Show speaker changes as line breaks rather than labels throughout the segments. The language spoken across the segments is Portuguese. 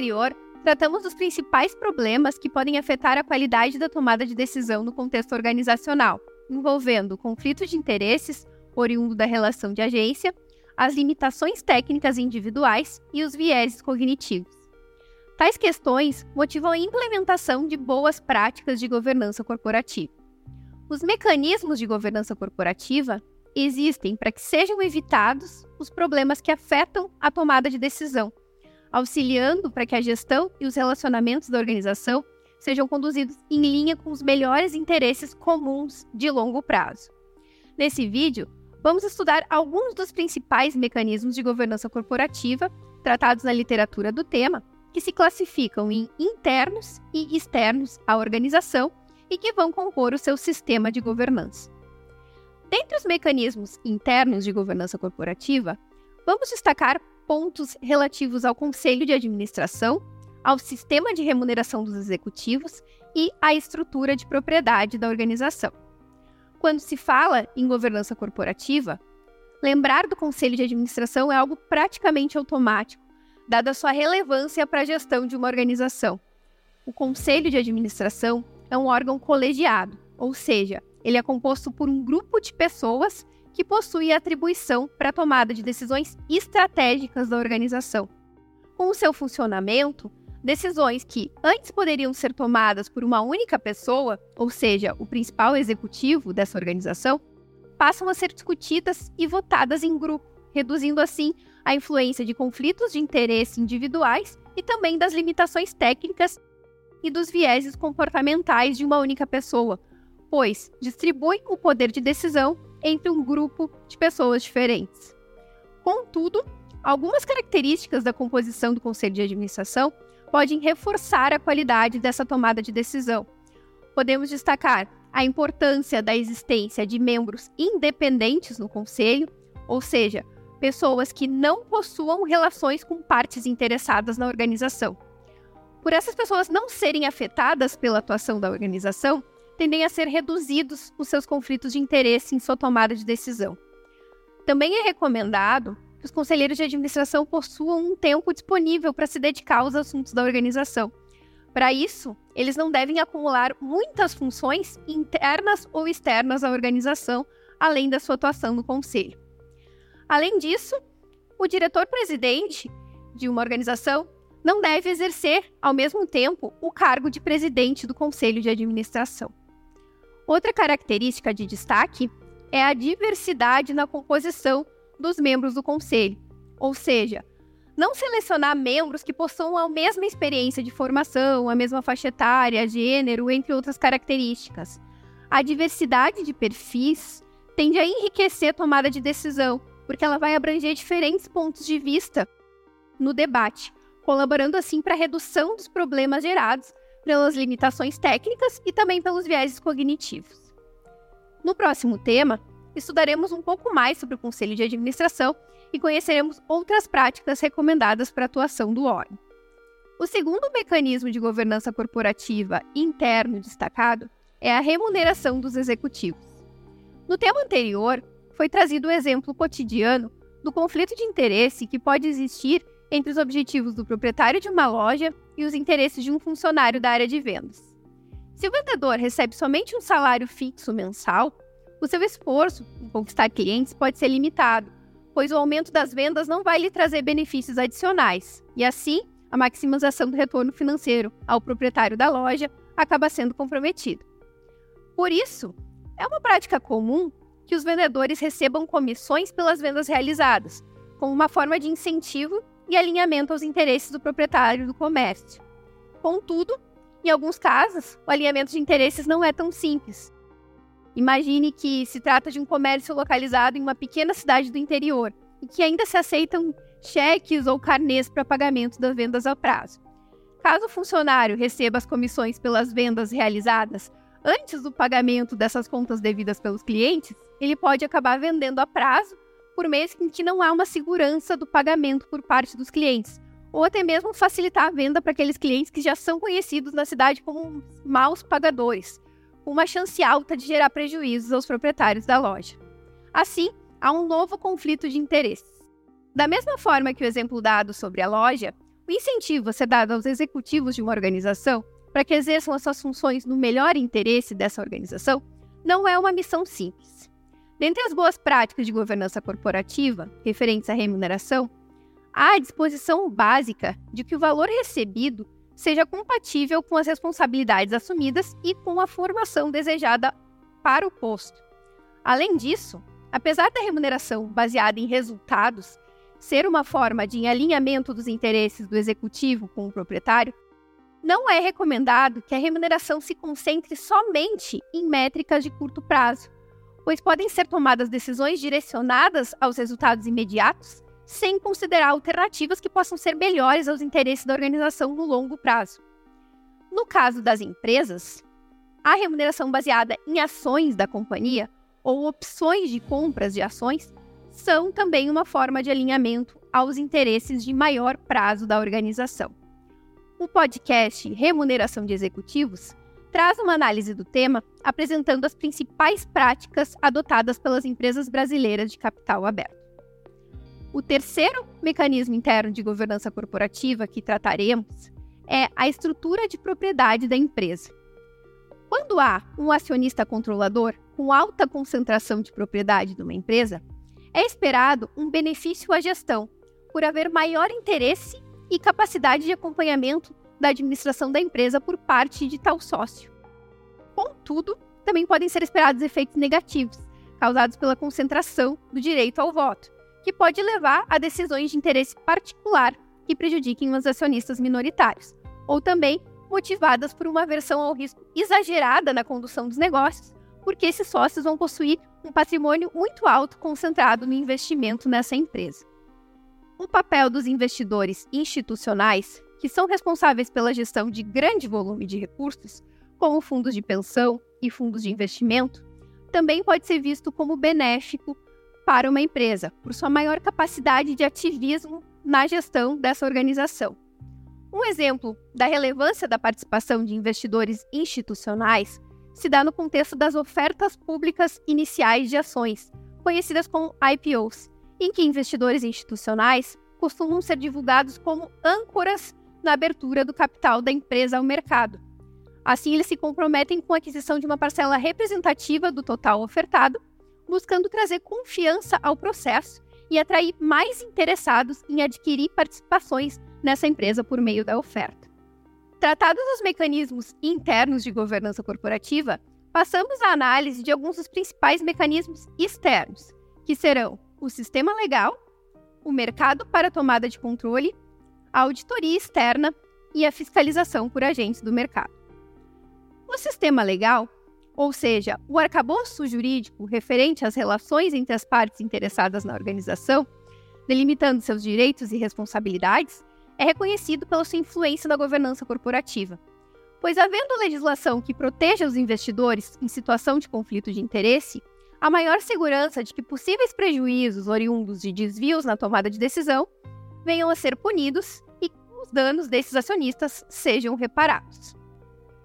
Anterior, tratamos dos principais problemas que podem afetar a qualidade da tomada de decisão no contexto organizacional, envolvendo conflitos de interesses, oriundo da relação de agência, as limitações técnicas individuais e os vieses cognitivos. Tais questões motivam a implementação de boas práticas de governança corporativa. Os mecanismos de governança corporativa existem para que sejam evitados os problemas que afetam a tomada de decisão, auxiliando para que a gestão e os relacionamentos da organização sejam conduzidos em linha com os melhores interesses comuns de longo prazo. Nesse vídeo, vamos estudar alguns dos principais mecanismos de governança corporativa tratados na literatura do tema, que se classificam em internos e externos à organização e que vão compor o seu sistema de governança. Dentre os mecanismos internos de governança corporativa, vamos destacar pontos relativos ao conselho de administração, ao sistema de remuneração dos executivos e à estrutura de propriedade da organização. Quando se fala em governança corporativa, lembrar do conselho de administração é algo praticamente automático, dada a sua relevância para a gestão de uma organização. O conselho de administração é um órgão colegiado, ou seja, ele é composto por um grupo de pessoas que possui atribuição para a tomada de decisões estratégicas da organização. Com o seu funcionamento, decisões que antes poderiam ser tomadas por uma única pessoa, ou seja, o principal executivo dessa organização, passam a ser discutidas e votadas em grupo, reduzindo assim a influência de conflitos de interesse individuais e também das limitações técnicas e dos vieses comportamentais de uma única pessoa, pois distribuem o poder de decisão entre um grupo de pessoas diferentes. Contudo, algumas características da composição do conselho de administração podem reforçar a qualidade dessa tomada de decisão. Podemos destacar a importância da existência de membros independentes no conselho, ou seja, pessoas que não possuam relações com partes interessadas na organização. Por essas pessoas não serem afetadas pela atuação da organização, tendem a ser reduzidos os seus conflitos de interesse em sua tomada de decisão. Também é recomendado que os conselheiros de administração possuam um tempo disponível para se dedicar aos assuntos da organização. Para isso, eles não devem acumular muitas funções internas ou externas à organização, além da sua atuação no conselho. Além disso, o diretor-presidente de uma organização não deve exercer, ao mesmo tempo, o cargo de presidente do conselho de administração. Outra característica de destaque é a diversidade na composição dos membros do conselho, ou seja, não selecionar membros que possuam a mesma experiência de formação, a mesma faixa etária, gênero, entre outras características. A diversidade de perfis tende a enriquecer a tomada de decisão, porque ela vai abranger diferentes pontos de vista no debate, colaborando assim para a redução dos problemas gerados pelas limitações técnicas e também pelos vieses cognitivos. No próximo tema, estudaremos um pouco mais sobre o Conselho de Administração e conheceremos outras práticas recomendadas para a atuação do órgão. O segundo mecanismo de governança corporativa interno destacado é a remuneração dos executivos. No tema anterior, foi trazido o exemplo cotidiano do conflito de interesse que pode existir entre os objetivos do proprietário de uma loja e os interesses de um funcionário da área de vendas. Se o vendedor recebe somente um salário fixo mensal, o seu esforço em conquistar clientes pode ser limitado, pois o aumento das vendas não vai lhe trazer benefícios adicionais, e assim a maximização do retorno financeiro ao proprietário da loja acaba sendo comprometida. Por isso, é uma prática comum que os vendedores recebam comissões pelas vendas realizadas, como uma forma de incentivo e alinhamento aos interesses do proprietário do comércio. Contudo, em alguns casos, o alinhamento de interesses não é tão simples. Imagine que se trata de um comércio localizado em uma pequena cidade do interior e que ainda se aceitam cheques ou carnês para pagamento das vendas ao prazo. Caso o funcionário receba as comissões pelas vendas realizadas antes do pagamento dessas contas devidas pelos clientes, ele pode acabar vendendo a prazo por mês em que não há uma segurança do pagamento por parte dos clientes, ou até mesmo facilitar a venda para aqueles clientes que já são conhecidos na cidade como maus pagadores, com uma chance alta de gerar prejuízos aos proprietários da loja. Assim, há um novo conflito de interesses. Da mesma forma que o exemplo dado sobre a loja, o incentivo a ser dado aos executivos de uma organização para que exerçam as suas funções no melhor interesse dessa organização não é uma missão simples. Dentre as boas práticas de governança corporativa referentes à remuneração, há a disposição básica de que o valor recebido seja compatível com as responsabilidades assumidas e com a formação desejada para o posto. Além disso, apesar da remuneração baseada em resultados ser uma forma de alinhamento dos interesses do executivo com o proprietário, não é recomendado que a remuneração se concentre somente em métricas de curto prazo, pois podem ser tomadas decisões direcionadas aos resultados imediatos, sem considerar alternativas que possam ser melhores aos interesses da organização no longo prazo. No caso das empresas, a remuneração baseada em ações da companhia ou opções de compras de ações são também uma forma de alinhamento aos interesses de maior prazo da organização. O podcast Remuneração de Executivos traz uma análise do tema, apresentando as principais práticas adotadas pelas empresas brasileiras de capital aberto. O terceiro mecanismo interno de governança corporativa que trataremos é a estrutura de propriedade da empresa. Quando há um acionista controlador com alta concentração de propriedade de uma empresa, é esperado um benefício à gestão, por haver maior interesse e capacidade de acompanhamento da administração da empresa por parte de tal sócio. Contudo, também podem ser esperados efeitos negativos, causados pela concentração do direito ao voto, que pode levar a decisões de interesse particular que prejudiquem os acionistas minoritários, ou também motivadas por uma aversão ao risco exagerada na condução dos negócios, porque esses sócios vão possuir um patrimônio muito alto concentrado no investimento nessa empresa. O papel dos investidores institucionais, que são responsáveis pela gestão de grande volume de recursos, como fundos de pensão e fundos de investimento, também pode ser visto como benéfico para uma empresa, por sua maior capacidade de ativismo na gestão dessa organização. Um exemplo da relevância da participação de investidores institucionais se dá no contexto das ofertas públicas iniciais de ações, conhecidas como IPOs, em que investidores institucionais costumam ser divulgados como âncoras na abertura do capital da empresa ao mercado. Assim, eles se comprometem com a aquisição de uma parcela representativa do total ofertado, buscando trazer confiança ao processo e atrair mais interessados em adquirir participações nessa empresa por meio da oferta. Tratados os mecanismos internos de governança corporativa, passamos à análise de alguns dos principais mecanismos externos, que serão o sistema legal, o mercado para tomada de controle, a auditoria externa e a fiscalização por agentes do mercado. O sistema legal, ou seja, o arcabouço jurídico referente às relações entre as partes interessadas na organização, delimitando seus direitos e responsabilidades, é reconhecido pela sua influência na governança corporativa. Pois, havendo legislação que proteja os investidores em situação de conflito de interesse, há maior segurança de que possíveis prejuízos oriundos de desvios na tomada de decisão venham a ser punidos e os danos desses acionistas sejam reparados.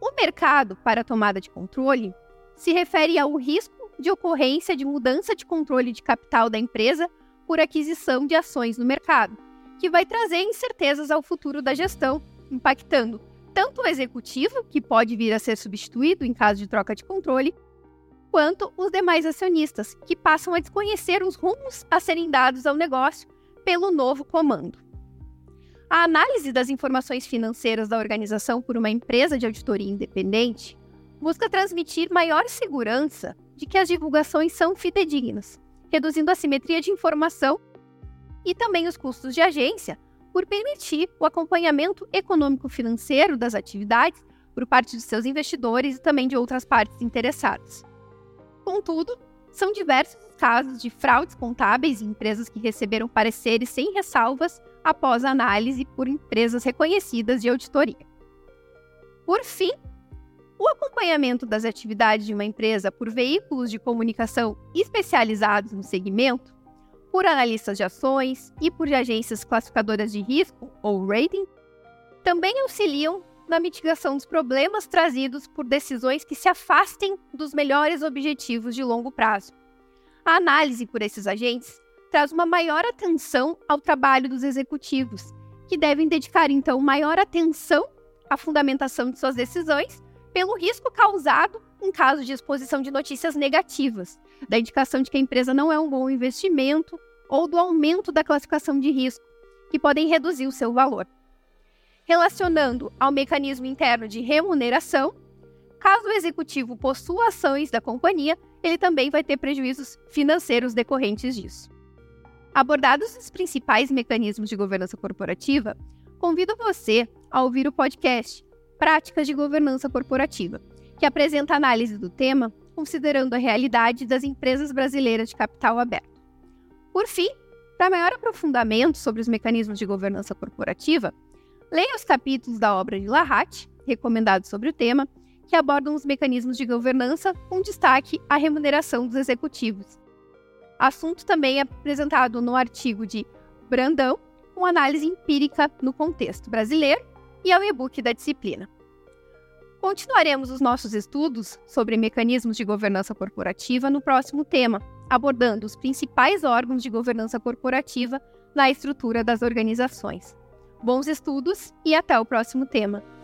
O mercado para tomada de controle se refere ao risco de ocorrência de mudança de controle de capital da empresa por aquisição de ações no mercado, que vai trazer incertezas ao futuro da gestão, impactando tanto o executivo, que pode vir a ser substituído em caso de troca de controle, quanto os demais acionistas, que passam a desconhecer os rumos a serem dados ao negócio pelo novo comando. A análise das informações financeiras da organização por uma empresa de auditoria independente busca transmitir maior segurança de que as divulgações são fidedignas, reduzindo a simetria de informação e também os custos de agência, por permitir o acompanhamento econômico-financeiro das atividades por parte de seus investidores e também de outras partes interessadas. Contudo, são diversos casos de fraudes contábeis em empresas que receberam pareceres sem ressalvas após análise por empresas reconhecidas de auditoria. Por fim, o acompanhamento das atividades de uma empresa por veículos de comunicação especializados no segmento por analistas de ações e por agências classificadoras de risco, ou rating, também auxiliam na mitigação dos problemas trazidos por decisões que se afastem dos melhores objetivos de longo prazo. A análise por esses agentes traz uma maior atenção ao trabalho dos executivos, que devem dedicar então maior atenção à fundamentação de suas decisões pelo risco causado em caso de exposição de notícias negativas, da indicação de que a empresa não é um bom investimento ou do aumento da classificação de risco, que podem reduzir o seu valor. Relacionando ao mecanismo interno de remuneração, caso o executivo possua ações da companhia, ele também vai ter prejuízos financeiros decorrentes disso. Abordados os principais mecanismos de governança corporativa, convido você a ouvir o podcast Práticas de Governança Corporativa, que apresenta análise do tema considerando a realidade das empresas brasileiras de capital aberto. Por fim, para maior aprofundamento sobre os mecanismos de governança corporativa, leia os capítulos da obra de Lahat, recomendados sobre o tema, que abordam os mecanismos de governança com destaque à remuneração dos executivos. Assunto também apresentado no artigo de Brandão, com análise empírica no contexto brasileiro e ao e-book da disciplina. Continuaremos os nossos estudos sobre mecanismos de governança corporativa no próximo tema, abordando os principais órgãos de governança corporativa na estrutura das organizações. Bons estudos e até o próximo tema!